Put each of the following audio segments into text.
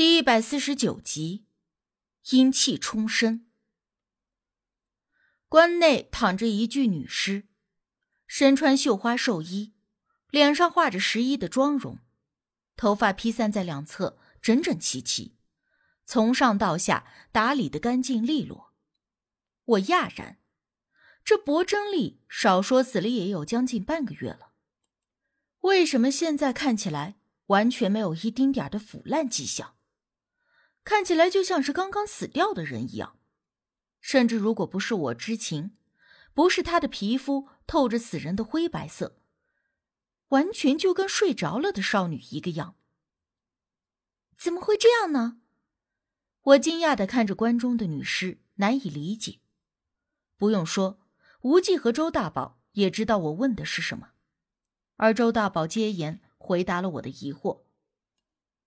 第一百四十九集，阴气冲身。关内躺着一具女尸，身穿绣花寿衣，脸上画着十一的妆容，头发披散在两侧，整整齐齐，从上到下打理的干净利落。我讶然，这薄真丽少说死了也有将近半个月了，为什么现在看起来完全没有一丁点的腐烂迹象？看起来就像是刚刚死掉的人一样，甚至如果不是我知情，不是他的皮肤透着死人的灰白色，完全就跟睡着了的少女一个样。怎么会这样呢？我惊讶的看着关中的女尸，难以理解。不用说，无忌和周大宝也知道我问的是什么，而周大宝接言回答了我的疑惑。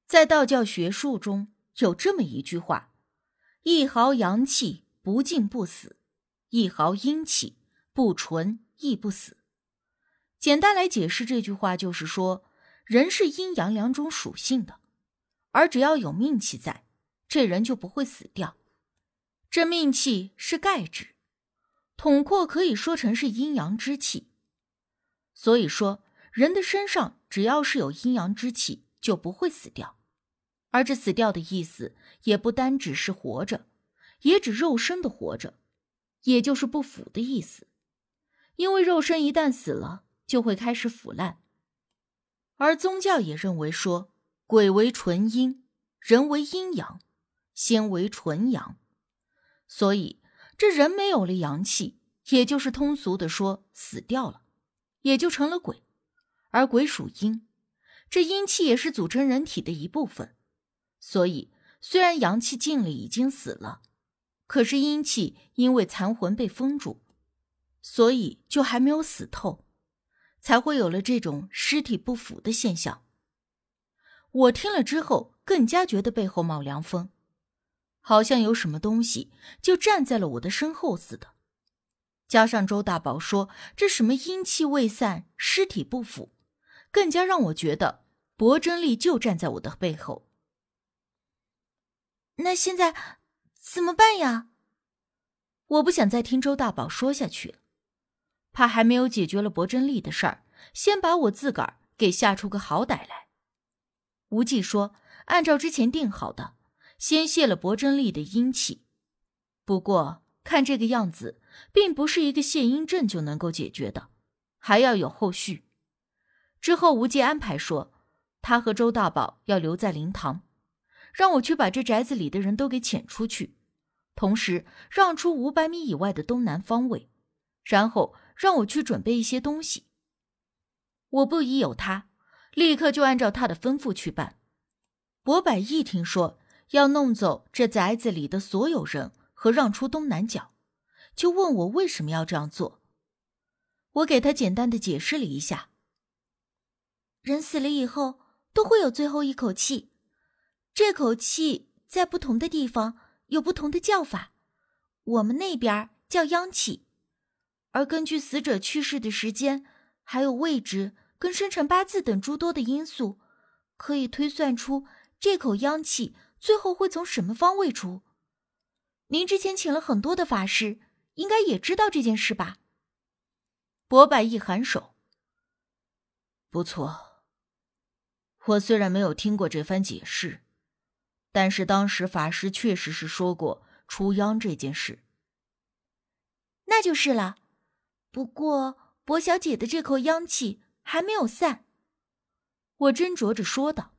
在道教学术中。有这么一句话：“一毫阳气不进不死，一毫阴气不纯亦不死。”简单来解释这句话，就是说，人是阴阳两种属性的，而只要有命气在，这人就不会死掉。这命气是盖指，统括可以说成是阴阳之气。所以说，人的身上只要是有阴阳之气，就不会死掉。而这死掉的意思，也不单只是活着，也指肉身的活着，也就是不腐的意思。因为肉身一旦死了，就会开始腐烂。而宗教也认为说，鬼为纯阴，人为阴阳，仙为纯阳，所以这人没有了阳气，也就是通俗的说，死掉了，也就成了鬼。而鬼属阴，这阴气也是组成人体的一部分。所以，虽然阳气尽了，已经死了，可是阴气因为残魂被封住，所以就还没有死透，才会有了这种尸体不腐的现象。我听了之后，更加觉得背后冒凉风，好像有什么东西就站在了我的身后似的。加上周大宝说这什么阴气未散，尸体不腐，更加让我觉得薄真丽就站在我的背后。那现在怎么办呀？我不想再听周大宝说下去了，怕还没有解决了薄真丽的事儿，先把我自个儿给吓出个好歹来。无忌说：“按照之前定好的，先泄了薄真丽的阴气。不过看这个样子，并不是一个泄阴阵就能够解决的，还要有后续。之后无忌安排说，他和周大宝要留在灵堂。”让我去把这宅子里的人都给遣出去，同时让出五百米以外的东南方位，然后让我去准备一些东西。我不疑有他，立刻就按照他的吩咐去办。博百一听说要弄走这宅子里的所有人和让出东南角，就问我为什么要这样做。我给他简单的解释了一下：人死了以后都会有最后一口气。这口气在不同的地方有不同的叫法，我们那边叫央气，而根据死者去世的时间、还有位置跟生辰八字等诸多的因素，可以推算出这口央气最后会从什么方位出。您之前请了很多的法师，应该也知道这件事吧？博百一颔首，不错。我虽然没有听过这番解释。但是当时法师确实是说过出央这件事，那就是了。不过薄小姐的这口央气还没有散，我斟酌着说道：“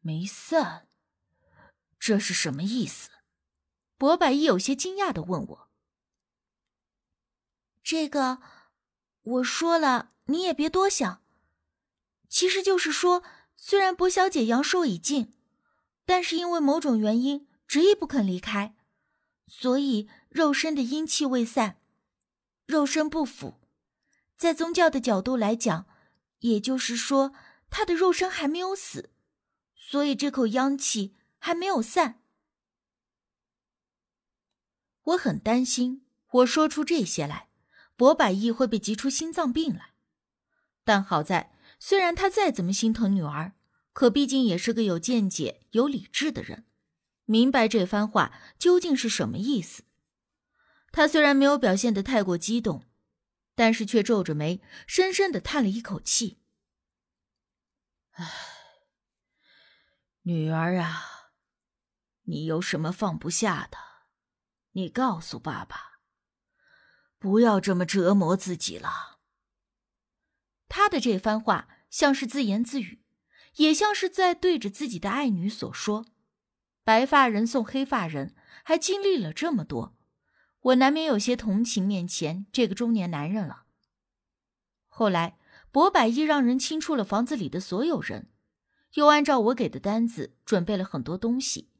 没散，这是什么意思？”博百一有些惊讶的问我：“这个，我说了你也别多想，其实就是说。”虽然薄小姐阳寿已尽，但是因为某种原因执意不肯离开，所以肉身的阴气未散，肉身不腐。在宗教的角度来讲，也就是说她的肉身还没有死，所以这口阳气还没有散。我很担心，我说出这些来，博百亿会被急出心脏病来。但好在。虽然他再怎么心疼女儿，可毕竟也是个有见解、有理智的人，明白这番话究竟是什么意思。他虽然没有表现得太过激动，但是却皱着眉，深深的叹了一口气：“唉，女儿啊，你有什么放不下的？你告诉爸爸，不要这么折磨自己了。”他的这番话像是自言自语，也像是在对着自己的爱女所说。白发人送黑发人，还经历了这么多。我难免有些同情面前这个中年男人了。后来，博百亿让人清出了房子里的所有人，又按照我给的单子准备了很多东西。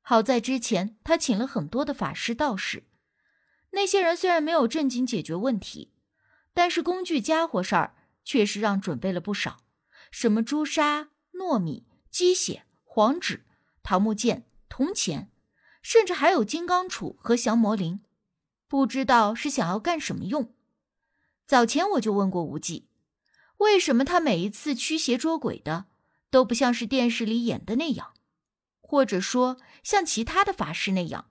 好在之前他请了很多的法师道士，那些人虽然没有正经解决问题，但是工具家伙事儿确实让准备了不少，什么朱砂、糯米、鸡血、黄纸、桃木剑、铜钱。甚至还有金刚杵和降魔铃，不知道是想要干什么用。早前我就问过无忌，为什么他每一次驱邪捉鬼的都不像是电视里演的那样，或者说像其他的法师那样，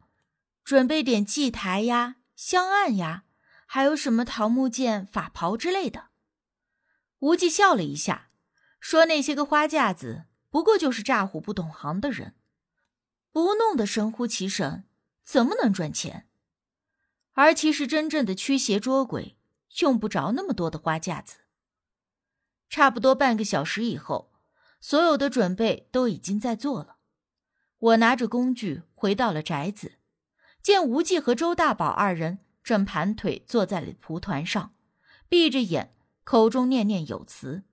准备点祭台呀、香案呀，还有什么桃木剑、法袍之类的。无忌笑了一下，说：“那些个花架子不过就是诈唬不懂行的人。”不弄得神乎其神，怎么能赚钱？而其实真正的驱邪捉鬼，用不着那么多的花架子。差不多半个小时以后，所有的准备都已经在做了。我拿着工具回到了宅子，见无忌和周大宝二人正盘腿坐在了蒲团上，闭着眼，口中念念有词。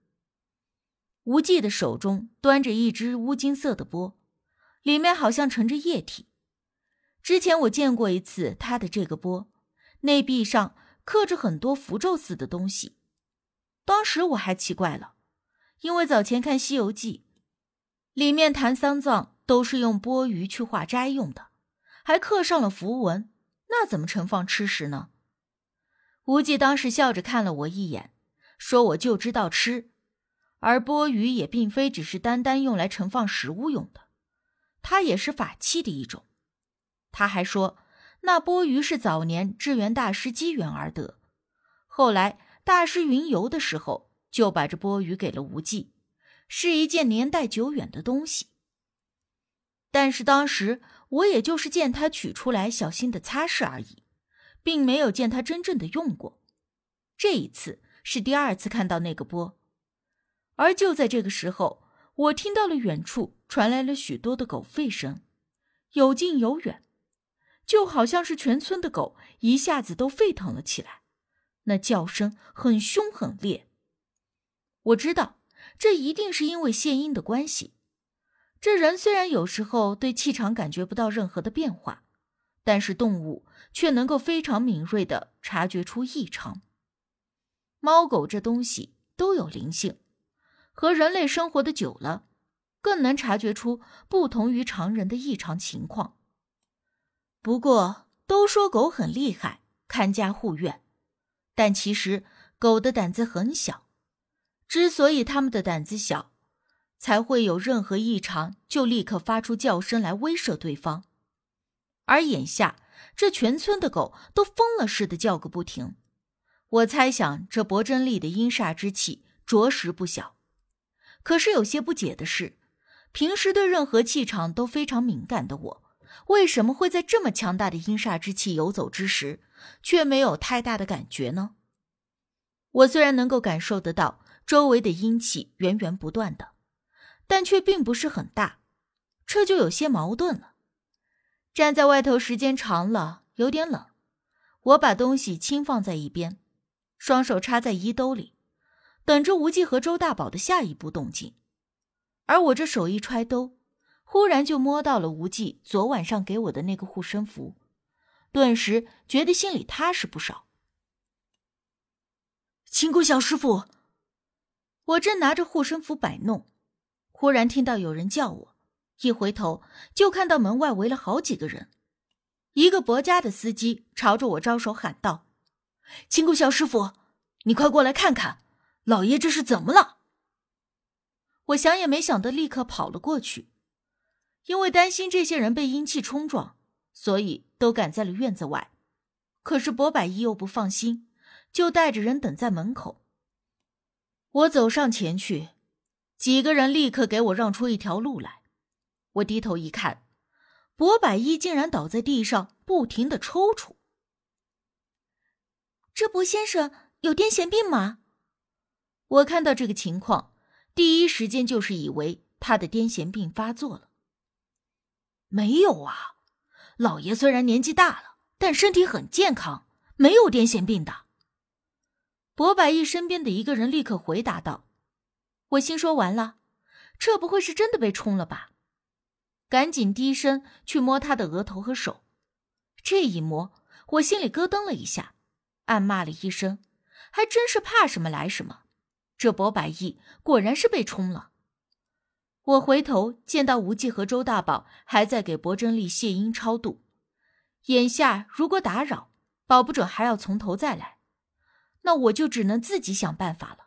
无忌的手中端着一只乌金色的钵。里面好像盛着液体。之前我见过一次他的这个钵，内壁上刻着很多符咒似的东西。当时我还奇怪了，因为早前看《西游记》，里面谈丧葬都是用钵盂去化斋用的，还刻上了符文，那怎么盛放吃食呢？无忌当时笑着看了我一眼，说：“我就知道吃，而钵盂也并非只是单单用来盛放食物用的。”它也是法器的一种。他还说，那钵盂是早年智源大师机缘而得，后来大师云游的时候，就把这钵盂给了无忌，是一件年代久远的东西。但是当时我也就是见他取出来，小心的擦拭而已，并没有见他真正的用过。这一次是第二次看到那个波，而就在这个时候。我听到了远处传来了许多的狗吠声，有近有远，就好像是全村的狗一下子都沸腾了起来，那叫声很凶很烈。我知道这一定是因为谢音的关系。这人虽然有时候对气场感觉不到任何的变化，但是动物却能够非常敏锐的察觉出异常。猫狗这东西都有灵性。和人类生活的久了，更能察觉出不同于常人的异常情况。不过，都说狗很厉害，看家护院，但其实狗的胆子很小。之所以它们的胆子小，才会有任何异常就立刻发出叫声来威慑对方。而眼下，这全村的狗都疯了似的叫个不停。我猜想，这博真力的阴煞之气着实不小。可是有些不解的是，平时对任何气场都非常敏感的我，为什么会在这么强大的阴煞之气游走之时，却没有太大的感觉呢？我虽然能够感受得到周围的阴气源源不断的，但却并不是很大，这就有些矛盾了。站在外头时间长了，有点冷，我把东西轻放在一边，双手插在衣兜里。等着无忌和周大宝的下一步动静，而我这手一揣兜，忽然就摸到了无忌昨晚上给我的那个护身符，顿时觉得心里踏实不少。金箍小师傅，我正拿着护身符摆弄，忽然听到有人叫我，一回头就看到门外围了好几个人，一个薄家的司机朝着我招手喊道：“金箍小师傅，你快过来看看。”老爷这是怎么了？我想也没想的，立刻跑了过去。因为担心这些人被阴气冲撞，所以都赶在了院子外。可是博百一又不放心，就带着人等在门口。我走上前去，几个人立刻给我让出一条路来。我低头一看，博百一竟然倒在地上，不停的抽搐。这博先生有癫痫病吗？我看到这个情况，第一时间就是以为他的癫痫病发作了。没有啊，老爷虽然年纪大了，但身体很健康，没有癫痫病的。博百义身边的一个人立刻回答道：“我心说完了，这不会是真的被冲了吧？”赶紧低声去摸他的额头和手，这一摸，我心里咯噔了一下，暗骂了一声：“还真是怕什么来什么。”这博百亿果然是被冲了。我回头见到无忌和周大宝还在给博真丽谢阴超度，眼下如果打扰，保不准还要从头再来。那我就只能自己想办法了。